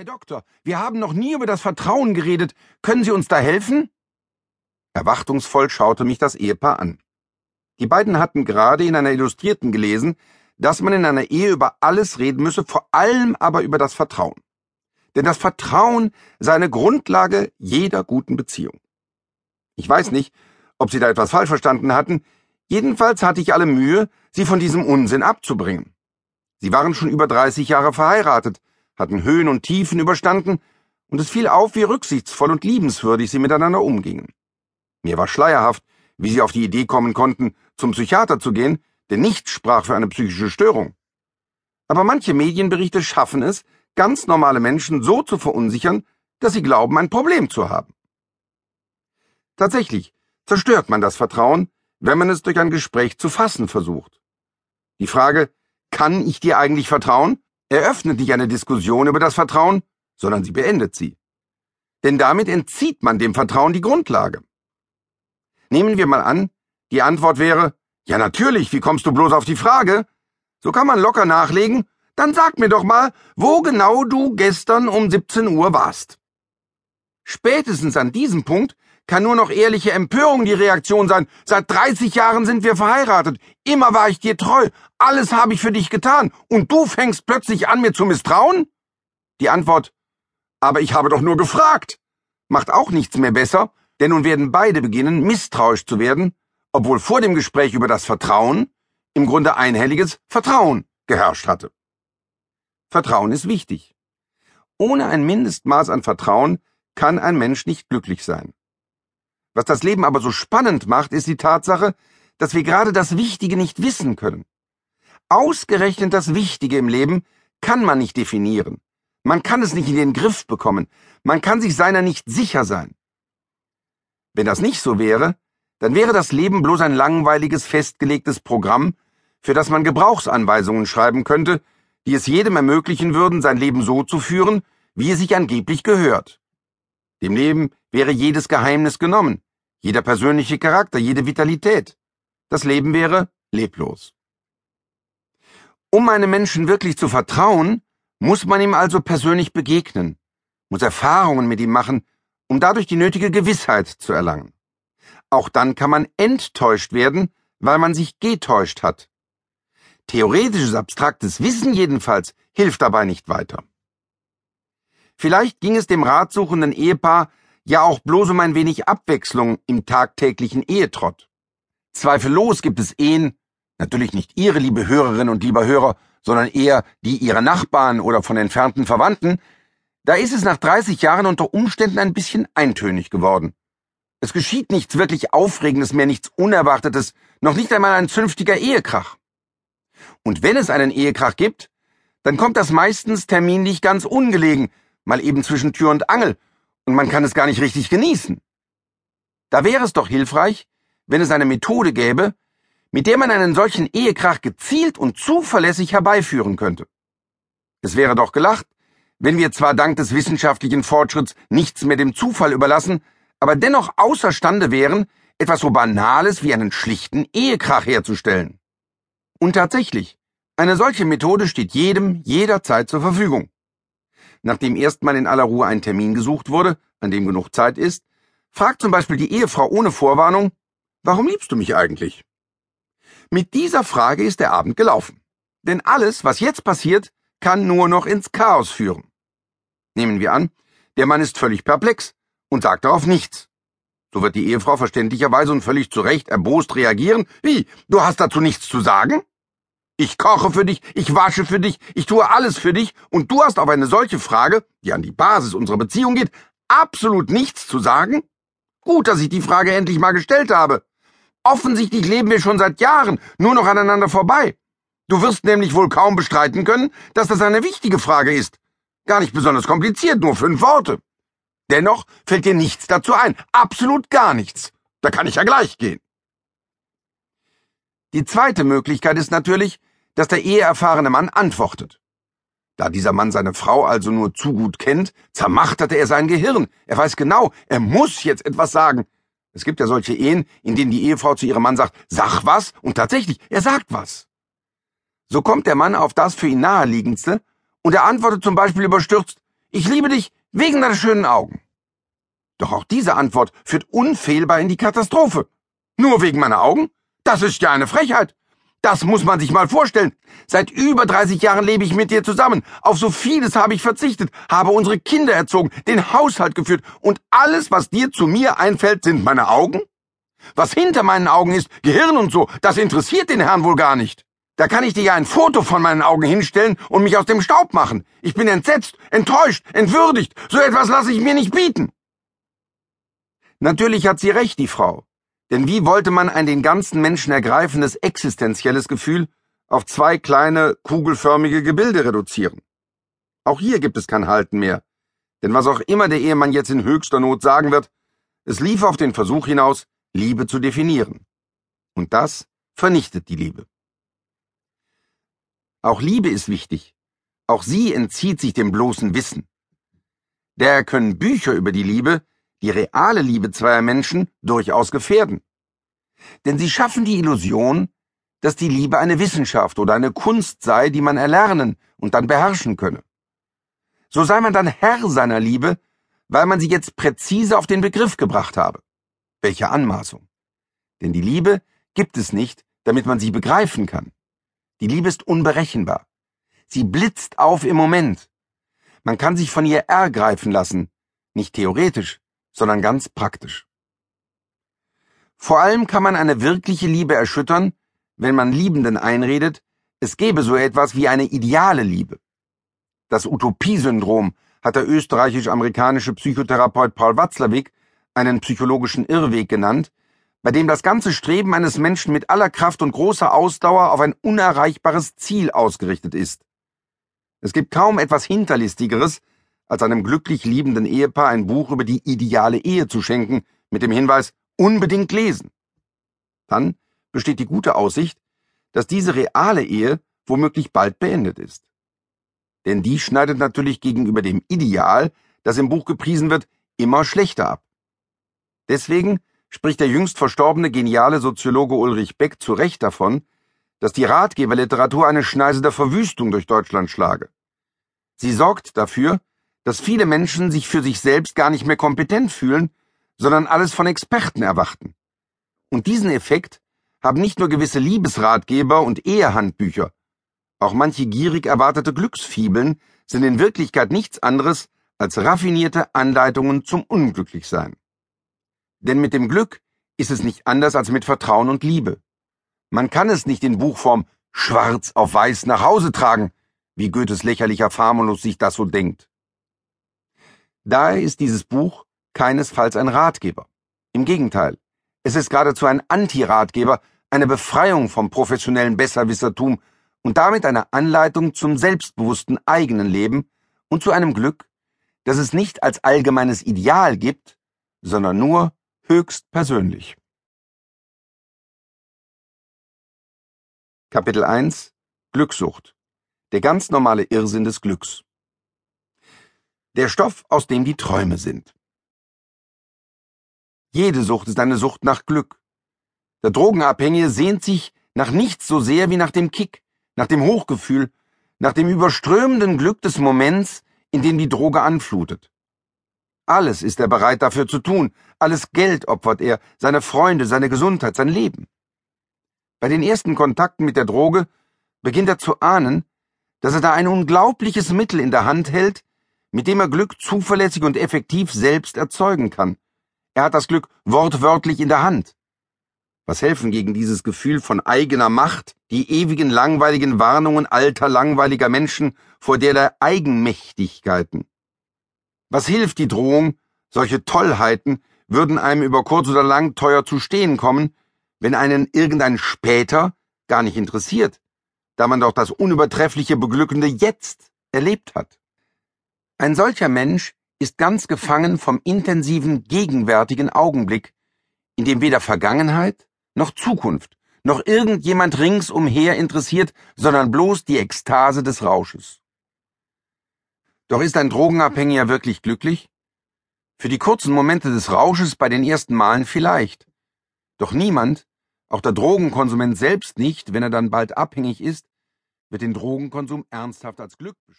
Herr Doktor, wir haben noch nie über das Vertrauen geredet. Können Sie uns da helfen? Erwartungsvoll schaute mich das Ehepaar an. Die beiden hatten gerade in einer Illustrierten gelesen, dass man in einer Ehe über alles reden müsse, vor allem aber über das Vertrauen. Denn das Vertrauen sei eine Grundlage jeder guten Beziehung. Ich weiß nicht, ob Sie da etwas falsch verstanden hatten, jedenfalls hatte ich alle Mühe, Sie von diesem Unsinn abzubringen. Sie waren schon über 30 Jahre verheiratet, hatten Höhen und Tiefen überstanden, und es fiel auf, wie rücksichtsvoll und liebenswürdig sie miteinander umgingen. Mir war schleierhaft, wie sie auf die Idee kommen konnten, zum Psychiater zu gehen, denn nichts sprach für eine psychische Störung. Aber manche Medienberichte schaffen es, ganz normale Menschen so zu verunsichern, dass sie glauben, ein Problem zu haben. Tatsächlich zerstört man das Vertrauen, wenn man es durch ein Gespräch zu fassen versucht. Die Frage, kann ich dir eigentlich vertrauen, eröffnet nicht eine Diskussion über das Vertrauen, sondern sie beendet sie. Denn damit entzieht man dem Vertrauen die Grundlage. Nehmen wir mal an, die Antwort wäre, ja natürlich, wie kommst du bloß auf die Frage? So kann man locker nachlegen, dann sag mir doch mal, wo genau du gestern um 17 Uhr warst. Spätestens an diesem Punkt kann nur noch ehrliche Empörung die Reaktion sein. Seit 30 Jahren sind wir verheiratet. Immer war ich dir treu. Alles habe ich für dich getan. Und du fängst plötzlich an, mir zu misstrauen? Die Antwort, aber ich habe doch nur gefragt, macht auch nichts mehr besser, denn nun werden beide beginnen, misstrauisch zu werden, obwohl vor dem Gespräch über das Vertrauen im Grunde einhelliges Vertrauen geherrscht hatte. Vertrauen ist wichtig. Ohne ein Mindestmaß an Vertrauen kann ein Mensch nicht glücklich sein. Was das Leben aber so spannend macht, ist die Tatsache, dass wir gerade das Wichtige nicht wissen können. Ausgerechnet das Wichtige im Leben kann man nicht definieren. Man kann es nicht in den Griff bekommen. Man kann sich seiner nicht sicher sein. Wenn das nicht so wäre, dann wäre das Leben bloß ein langweiliges, festgelegtes Programm, für das man Gebrauchsanweisungen schreiben könnte, die es jedem ermöglichen würden, sein Leben so zu führen, wie es sich angeblich gehört. Dem Leben wäre jedes Geheimnis genommen, jeder persönliche Charakter, jede Vitalität. Das Leben wäre leblos. Um einem Menschen wirklich zu vertrauen, muss man ihm also persönlich begegnen, muss Erfahrungen mit ihm machen, um dadurch die nötige Gewissheit zu erlangen. Auch dann kann man enttäuscht werden, weil man sich getäuscht hat. Theoretisches abstraktes Wissen jedenfalls hilft dabei nicht weiter. Vielleicht ging es dem ratsuchenden Ehepaar ja auch bloß um ein wenig Abwechslung im tagtäglichen Ehetrott. Zweifellos gibt es Ehen, natürlich nicht Ihre, liebe Hörerinnen und lieber Hörer, sondern eher die Ihrer Nachbarn oder von entfernten Verwandten, da ist es nach 30 Jahren unter Umständen ein bisschen eintönig geworden. Es geschieht nichts wirklich Aufregendes mehr, nichts Unerwartetes, noch nicht einmal ein zünftiger Ehekrach. Und wenn es einen Ehekrach gibt, dann kommt das meistens terminlich ganz ungelegen, mal eben zwischen Tür und Angel, und man kann es gar nicht richtig genießen. Da wäre es doch hilfreich, wenn es eine Methode gäbe, mit der man einen solchen Ehekrach gezielt und zuverlässig herbeiführen könnte. Es wäre doch gelacht, wenn wir zwar dank des wissenschaftlichen Fortschritts nichts mehr dem Zufall überlassen, aber dennoch außerstande wären, etwas so Banales wie einen schlichten Ehekrach herzustellen. Und tatsächlich, eine solche Methode steht jedem jederzeit zur Verfügung nachdem erstmal in aller Ruhe ein Termin gesucht wurde, an dem genug Zeit ist, fragt zum Beispiel die Ehefrau ohne Vorwarnung, warum liebst du mich eigentlich? Mit dieser Frage ist der Abend gelaufen. Denn alles, was jetzt passiert, kann nur noch ins Chaos führen. Nehmen wir an, der Mann ist völlig perplex und sagt darauf nichts. So wird die Ehefrau verständlicherweise und völlig zu Recht erbost reagieren. Wie? Du hast dazu nichts zu sagen? Ich koche für dich, ich wasche für dich, ich tue alles für dich, und du hast auf eine solche Frage, die an die Basis unserer Beziehung geht, absolut nichts zu sagen? Gut, dass ich die Frage endlich mal gestellt habe. Offensichtlich leben wir schon seit Jahren nur noch aneinander vorbei. Du wirst nämlich wohl kaum bestreiten können, dass das eine wichtige Frage ist. Gar nicht besonders kompliziert, nur fünf Worte. Dennoch fällt dir nichts dazu ein. Absolut gar nichts. Da kann ich ja gleich gehen. Die zweite Möglichkeit ist natürlich, dass der eheerfahrene Mann antwortet. Da dieser Mann seine Frau also nur zu gut kennt, zermachterte er sein Gehirn. Er weiß genau, er muss jetzt etwas sagen. Es gibt ja solche Ehen, in denen die Ehefrau zu ihrem Mann sagt, sag was, und tatsächlich, er sagt was. So kommt der Mann auf das für ihn naheliegendste, und er antwortet zum Beispiel überstürzt, Ich liebe dich wegen deiner schönen Augen. Doch auch diese Antwort führt unfehlbar in die Katastrophe. Nur wegen meiner Augen? Das ist ja eine Frechheit. Das muss man sich mal vorstellen. Seit über 30 Jahren lebe ich mit dir zusammen. Auf so vieles habe ich verzichtet, habe unsere Kinder erzogen, den Haushalt geführt und alles, was dir zu mir einfällt, sind meine Augen? Was hinter meinen Augen ist, Gehirn und so, das interessiert den Herrn wohl gar nicht. Da kann ich dir ja ein Foto von meinen Augen hinstellen und mich aus dem Staub machen. Ich bin entsetzt, enttäuscht, entwürdigt. So etwas lasse ich mir nicht bieten. Natürlich hat sie recht, die Frau. Denn wie wollte man ein den ganzen Menschen ergreifendes existenzielles Gefühl auf zwei kleine, kugelförmige Gebilde reduzieren? Auch hier gibt es kein Halten mehr. Denn was auch immer der Ehemann jetzt in höchster Not sagen wird, es lief auf den Versuch hinaus, Liebe zu definieren. Und das vernichtet die Liebe. Auch Liebe ist wichtig. Auch sie entzieht sich dem bloßen Wissen. Daher können Bücher über die Liebe die reale Liebe zweier Menschen durchaus gefährden. Denn sie schaffen die Illusion, dass die Liebe eine Wissenschaft oder eine Kunst sei, die man erlernen und dann beherrschen könne. So sei man dann Herr seiner Liebe, weil man sie jetzt präzise auf den Begriff gebracht habe. Welche Anmaßung. Denn die Liebe gibt es nicht, damit man sie begreifen kann. Die Liebe ist unberechenbar. Sie blitzt auf im Moment. Man kann sich von ihr ergreifen lassen, nicht theoretisch, sondern ganz praktisch. Vor allem kann man eine wirkliche Liebe erschüttern, wenn man Liebenden einredet, es gäbe so etwas wie eine ideale Liebe. Das Utopiesyndrom hat der österreichisch-amerikanische Psychotherapeut Paul Watzlawick einen psychologischen Irrweg genannt, bei dem das ganze Streben eines Menschen mit aller Kraft und großer Ausdauer auf ein unerreichbares Ziel ausgerichtet ist. Es gibt kaum etwas Hinterlistigeres, als einem glücklich liebenden Ehepaar ein Buch über die ideale Ehe zu schenken, mit dem Hinweis unbedingt lesen. Dann besteht die gute Aussicht, dass diese reale Ehe womöglich bald beendet ist. Denn die schneidet natürlich gegenüber dem Ideal, das im Buch gepriesen wird, immer schlechter ab. Deswegen spricht der jüngst verstorbene geniale Soziologe Ulrich Beck zu Recht davon, dass die Ratgeberliteratur eine Schneise der Verwüstung durch Deutschland schlage. Sie sorgt dafür, dass viele Menschen sich für sich selbst gar nicht mehr kompetent fühlen, sondern alles von Experten erwarten. Und diesen Effekt haben nicht nur gewisse Liebesratgeber und Ehehandbücher, auch manche gierig erwartete Glücksfibeln sind in Wirklichkeit nichts anderes als raffinierte Anleitungen zum Unglücklichsein. Denn mit dem Glück ist es nicht anders als mit Vertrauen und Liebe. Man kann es nicht in Buchform schwarz auf weiß nach Hause tragen, wie Goethes lächerlicher Famulus sich das so denkt. Daher ist dieses Buch keinesfalls ein Ratgeber. Im Gegenteil, es ist geradezu ein Anti-Ratgeber, eine Befreiung vom professionellen Besserwissertum und damit eine Anleitung zum selbstbewussten eigenen Leben und zu einem Glück, das es nicht als allgemeines Ideal gibt, sondern nur höchst persönlich. Kapitel 1 Glückssucht Der ganz normale Irrsinn des Glücks der Stoff, aus dem die Träume sind. Jede Sucht ist eine Sucht nach Glück. Der Drogenabhängige sehnt sich nach nichts so sehr wie nach dem Kick, nach dem Hochgefühl, nach dem überströmenden Glück des Moments, in dem die Droge anflutet. Alles ist er bereit dafür zu tun, alles Geld opfert er, seine Freunde, seine Gesundheit, sein Leben. Bei den ersten Kontakten mit der Droge beginnt er zu ahnen, dass er da ein unglaubliches Mittel in der Hand hält, mit dem er Glück zuverlässig und effektiv selbst erzeugen kann. Er hat das Glück wortwörtlich in der Hand. Was helfen gegen dieses Gefühl von eigener Macht die ewigen langweiligen Warnungen alter langweiliger Menschen vor derlei Eigenmächtigkeiten? Was hilft die Drohung, solche Tollheiten würden einem über kurz oder lang teuer zu stehen kommen, wenn einen irgendein später gar nicht interessiert, da man doch das unübertreffliche beglückende Jetzt erlebt hat. Ein solcher Mensch ist ganz gefangen vom intensiven gegenwärtigen Augenblick, in dem weder Vergangenheit noch Zukunft noch irgendjemand ringsumher interessiert, sondern bloß die Ekstase des Rausches. Doch ist ein Drogenabhängiger wirklich glücklich? Für die kurzen Momente des Rausches bei den ersten Malen vielleicht. Doch niemand, auch der Drogenkonsument selbst nicht, wenn er dann bald abhängig ist, wird den Drogenkonsum ernsthaft als Glück beschreiben.